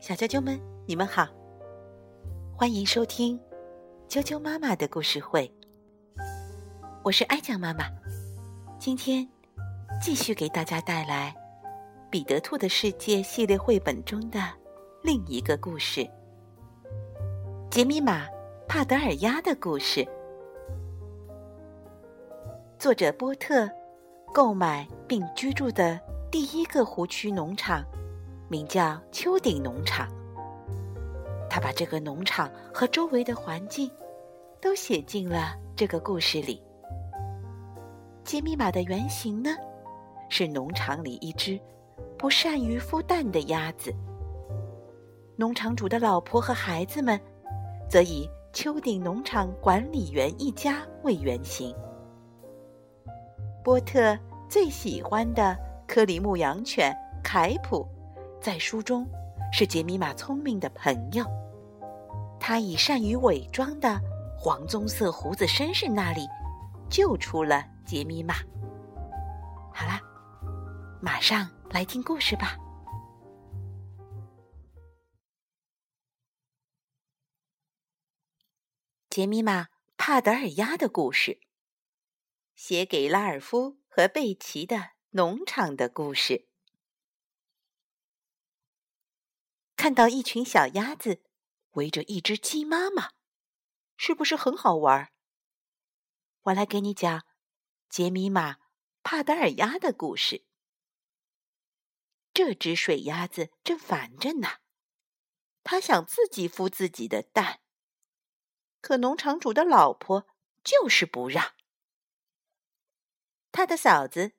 小啾啾们，你们好，欢迎收听啾啾妈妈的故事会。我是爱酱妈妈，今天继续给大家带来《彼得兔的世界》系列绘本中的另一个故事——杰米玛·帕德尔鸭的故事。作者波特购买并居住的第一个湖区农场。名叫丘顶农场。他把这个农场和周围的环境都写进了这个故事里。杰米玛的原型呢，是农场里一只不善于孵蛋的鸭子。农场主的老婆和孩子们，则以丘顶农场管理员一家为原型。波特最喜欢的科里牧羊犬凯普。在书中，是杰米玛聪明的朋友。他以善于伪装的黄棕色胡子绅士那里救出了杰米玛。好啦，马上来听故事吧。杰米玛·帕德尔鸭的故事，写给拉尔夫和贝奇的农场的故事。看到一群小鸭子围着一只鸡妈妈，是不是很好玩？我来给你讲杰米玛·帕德尔鸭的故事。这只水鸭子正烦着呢，它想自己孵自己的蛋，可农场主的老婆就是不让。他的嫂子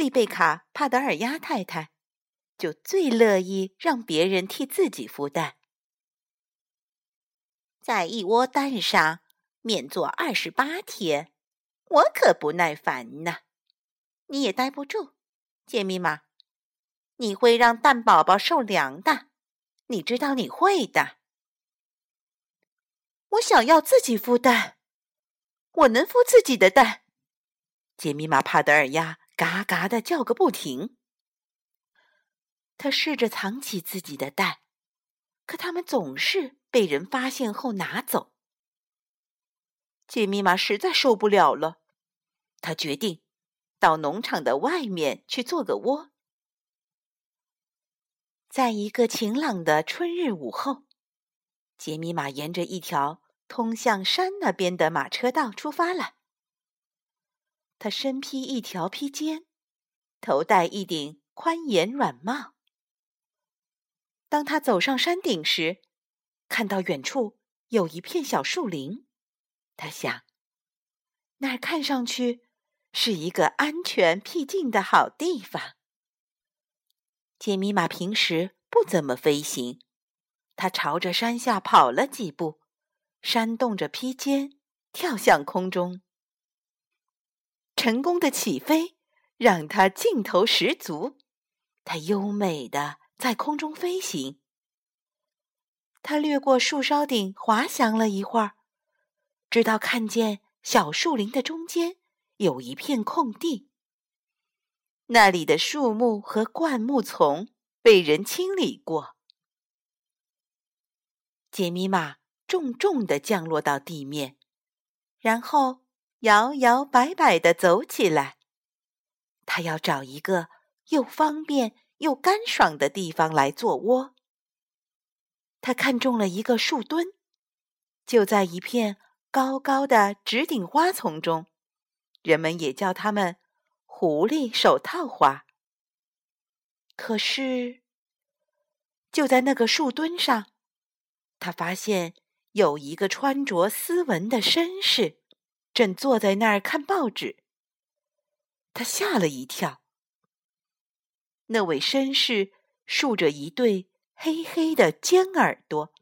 丽贝卡·帕德尔鸭太太。就最乐意让别人替自己孵蛋，在一窝蛋上面坐二十八天，我可不耐烦呢。你也待不住，杰米玛，你会让蛋宝宝受凉的，你知道你会的。我想要自己孵蛋，我能孵自己的蛋。杰米玛帕德尔鸭嘎嘎的叫个不停。他试着藏起自己的蛋，可他们总是被人发现后拿走。杰米玛实在受不了了，他决定到农场的外面去做个窝。在一个晴朗的春日午后，杰米玛沿着一条通向山那边的马车道出发了。他身披一条披肩，头戴一顶宽檐软帽。当他走上山顶时，看到远处有一片小树林，他想，那儿看上去是一个安全僻静的好地方。杰米玛平时不怎么飞行，他朝着山下跑了几步，扇动着披肩，跳向空中。成功的起飞让他劲头十足，他优美的。在空中飞行，他掠过树梢顶，滑翔了一会儿，直到看见小树林的中间有一片空地。那里的树木和灌木丛被人清理过。杰米玛重重的降落到地面，然后摇摇摆摆的走起来。他要找一个又方便。又干爽的地方来做窝。他看中了一个树墩，就在一片高高的直顶花丛中，人们也叫它们“狐狸手套花”。可是，就在那个树墩上，他发现有一个穿着斯文的绅士正坐在那儿看报纸。他吓了一跳。那位绅士竖着一对黑黑的尖耳朵，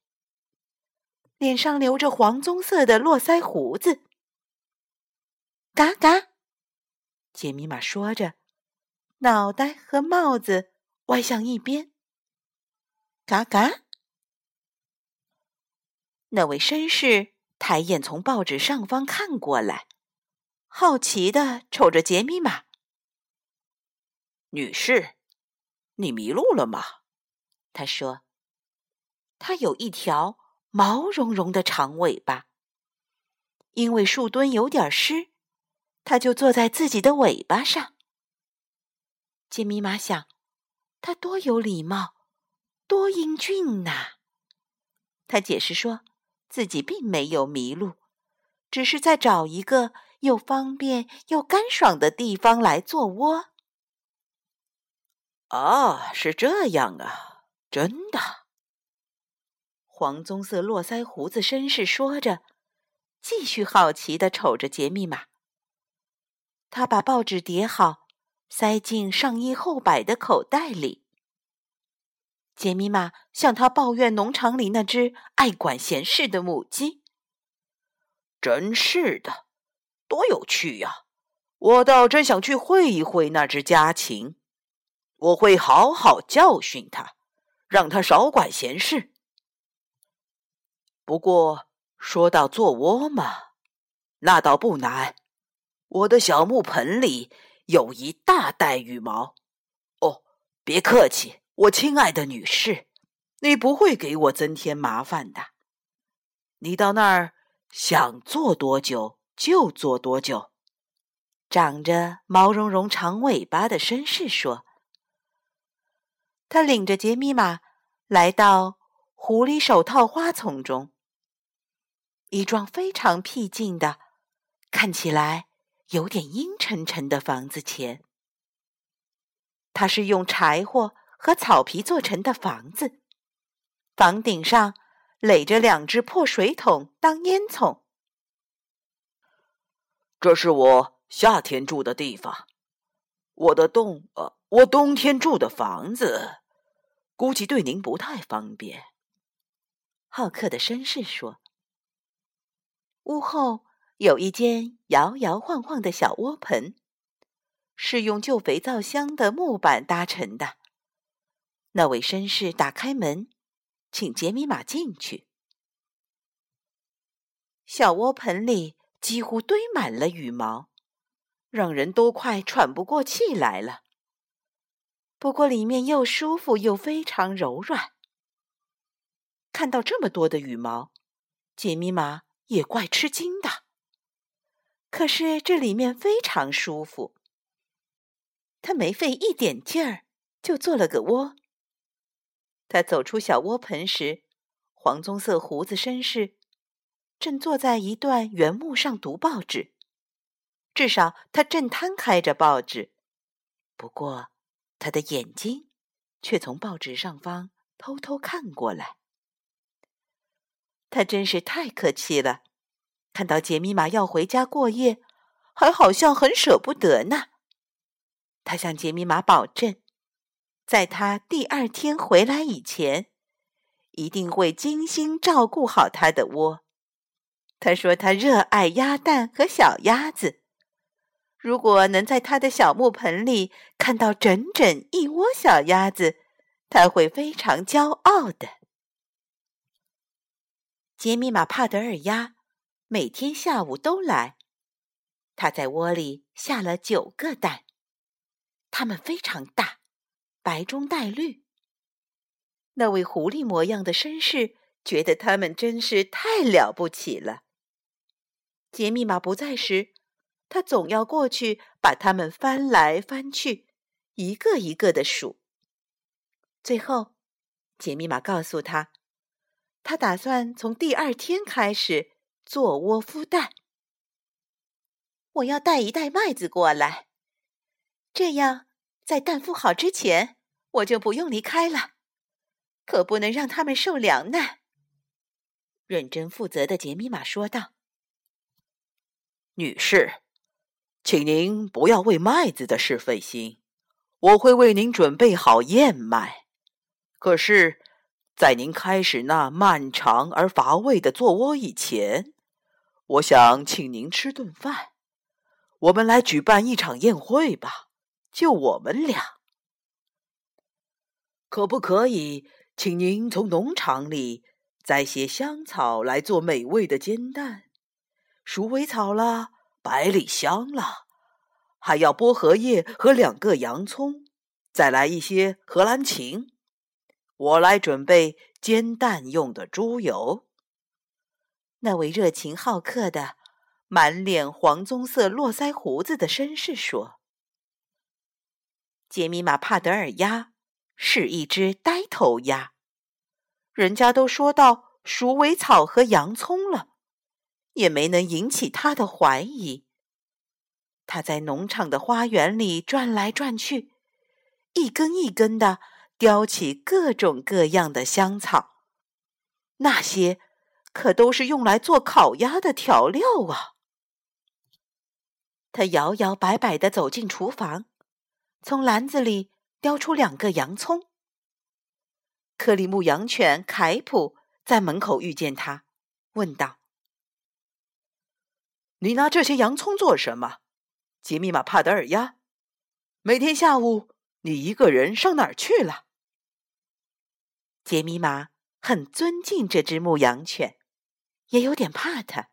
脸上留着黄棕色的络腮胡子。嘎嘎，杰米玛说着，脑袋和帽子歪向一边。嘎嘎，那位绅士抬眼从报纸上方看过来，好奇的瞅着杰米玛。女士。你迷路了吗？”他说：“他有一条毛茸茸的长尾巴，因为树墩有点湿，他就坐在自己的尾巴上。”杰米玛想：“他多有礼貌，多英俊呐！”他解释说自己并没有迷路，只是在找一个又方便又干爽的地方来做窝。啊，是这样啊，真的。黄棕色络腮胡子绅士说着，继续好奇的瞅着杰密码。他把报纸叠好。塞进上衣后摆的口袋里。杰米玛向他抱怨农场里那只爱管闲事的母鸡。真是的，多有趣呀！我倒真想去会一会那只家禽。我会好好教训它，让它少管闲事。不过说到做窝嘛，那倒不难。我的小木盆里。有一大袋羽毛，哦，别客气，我亲爱的女士，你不会给我增添麻烦的。你到那儿想坐多久就坐多久。长着毛茸茸长尾巴的绅士说：“他领着杰米玛来到狐狸手套花丛中，一幢非常僻静的，看起来。”有点阴沉沉的房子前，它是用柴火和草皮做成的房子，房顶上垒着两只破水桶当烟囱。这是我夏天住的地方，我的冬呃，我冬天住的房子，估计对您不太方便。”好客的绅士说。屋后。有一间摇摇晃晃的小窝棚，是用旧肥皂箱的木板搭成的。那位绅士打开门，请杰米玛进去。小窝棚里几乎堆满了羽毛，让人都快喘不过气来了。不过里面又舒服又非常柔软。看到这么多的羽毛，杰米玛也怪吃惊的。可是这里面非常舒服。他没费一点劲儿就做了个窝。他走出小窝棚时，黄棕色胡子绅士正坐在一段原木上读报纸，至少他正摊开着报纸。不过他的眼睛却从报纸上方偷偷看过来。他真是太客气了。看到杰米玛要回家过夜，还好像很舍不得呢。他向杰米玛保证，在他第二天回来以前，一定会精心照顾好他的窝。他说他热爱鸭蛋和小鸭子，如果能在他的小木盆里看到整整一窝小鸭子，他会非常骄傲的。杰米玛帕德尔鸭。每天下午都来，他在窝里下了九个蛋，它们非常大，白中带绿。那位狐狸模样的绅士觉得它们真是太了不起了。杰密码不在时，他总要过去把它们翻来翻去，一个一个的数。最后，杰密码告诉他，他打算从第二天开始。做窝孵蛋，我要带一袋麦子过来，这样在蛋孵好之前，我就不用离开了。可不能让他们受凉难。认真负责的杰米玛说道：“女士，请您不要为麦子的事费心，我会为您准备好燕麦。可是，在您开始那漫长而乏味的做窝以前。”我想请您吃顿饭，我们来举办一场宴会吧，就我们俩。可不可以请您从农场里摘些香草来做美味的煎蛋？鼠尾草啦，百里香啦，还要薄荷叶和两个洋葱，再来一些荷兰芹。我来准备煎蛋用的猪油。”那位热情好客的、满脸黄棕色络腮胡子的绅士说：“杰米玛·帕德尔鸭是一只呆头鸭，人家都说到鼠尾草和洋葱了，也没能引起他的怀疑。他在农场的花园里转来转去，一根一根的叼起各种各样的香草，那些。”可都是用来做烤鸭的调料啊！他摇摇摆摆的走进厨房，从篮子里叼出两个洋葱。克里牧羊犬凯普在门口遇见他，问道：“你拿这些洋葱做什么？”杰米玛帕德尔鸭，每天下午你一个人上哪儿去了？杰米玛很尊敬这只牧羊犬。也有点怕他，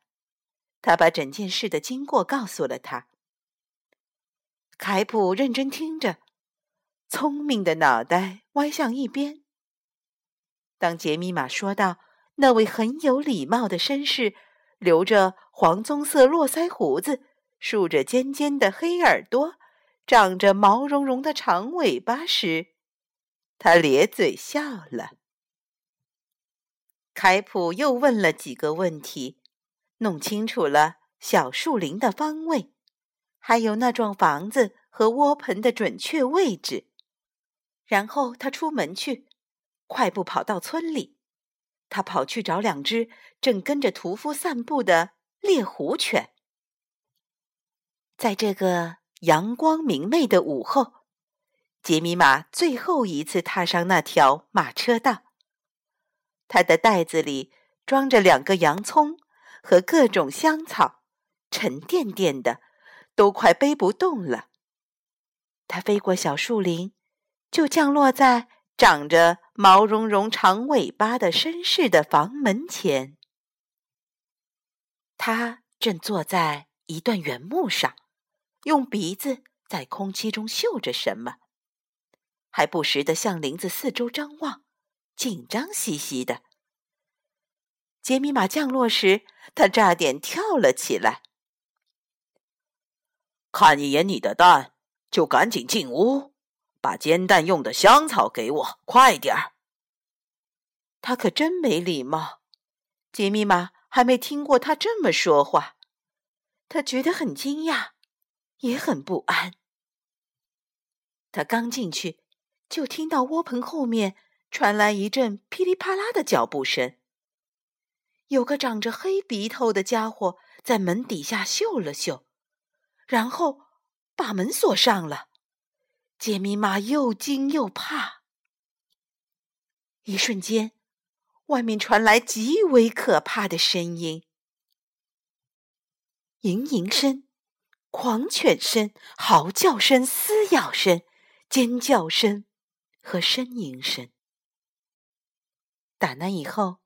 他把整件事的经过告诉了他。凯普认真听着，聪明的脑袋歪向一边。当杰米玛说道那位很有礼貌的绅士，留着黄棕色络腮胡子，竖着尖尖的黑耳朵，长着毛茸茸的长尾巴时，他咧嘴笑了。凯普又问了几个问题，弄清楚了小树林的方位，还有那幢房子和窝棚的准确位置。然后他出门去，快步跑到村里。他跑去找两只正跟着屠夫散步的猎狐犬。在这个阳光明媚的午后，杰米玛最后一次踏上那条马车道。他的袋子里装着两个洋葱和各种香草，沉甸甸的，都快背不动了。他飞过小树林，就降落在长着毛茸茸长尾巴的绅士的房门前。他正坐在一段原木上，用鼻子在空气中嗅着什么，还不时地向林子四周张望。紧张兮兮的。杰米玛降落时，他差点跳了起来。看一眼你的蛋，就赶紧进屋，把煎蛋用的香草给我，快点儿。他可真没礼貌。杰米玛还没听过他这么说话，他觉得很惊讶，也很不安。他刚进去，就听到窝棚后面。传来一阵噼里啪啦的脚步声。有个长着黑鼻头的家伙在门底下嗅了嗅，然后把门锁上了。杰米玛又惊又怕。一瞬间，外面传来极为可怕的声音：嘤嘤声、狂犬声、嚎叫声、撕咬声、尖叫声和呻吟声。打那以后，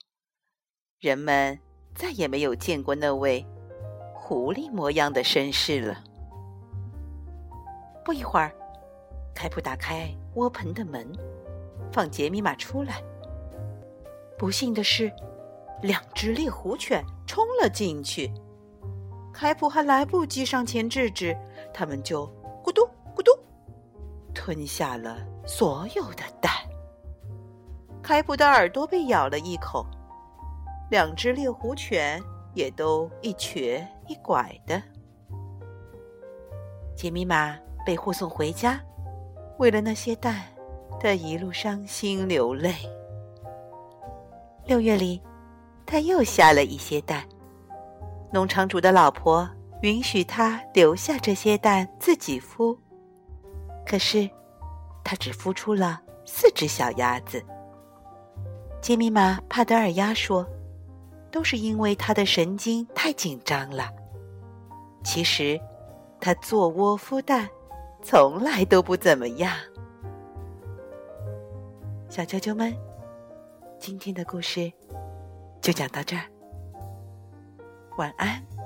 人们再也没有见过那位狐狸模样的绅士了。不一会儿，凯普打开窝棚的门，放杰米玛出来。不幸的是，两只猎狐犬冲了进去。凯普还来不及上前制止，他们就咕嘟咕嘟吞下了所有的蛋。凯普的耳朵被咬了一口，两只猎狐犬也都一瘸一拐的。杰米玛被护送回家，为了那些蛋，他一路伤心流泪。六月里，他又下了一些蛋，农场主的老婆允许他留下这些蛋自己孵，可是他只孵出了四只小鸭子。杰米玛·帕德尔鸭说：“都是因为他的神经太紧张了。其实，他做窝孵蛋从来都不怎么样。”小啾啾们，今天的故事就讲到这儿，晚安。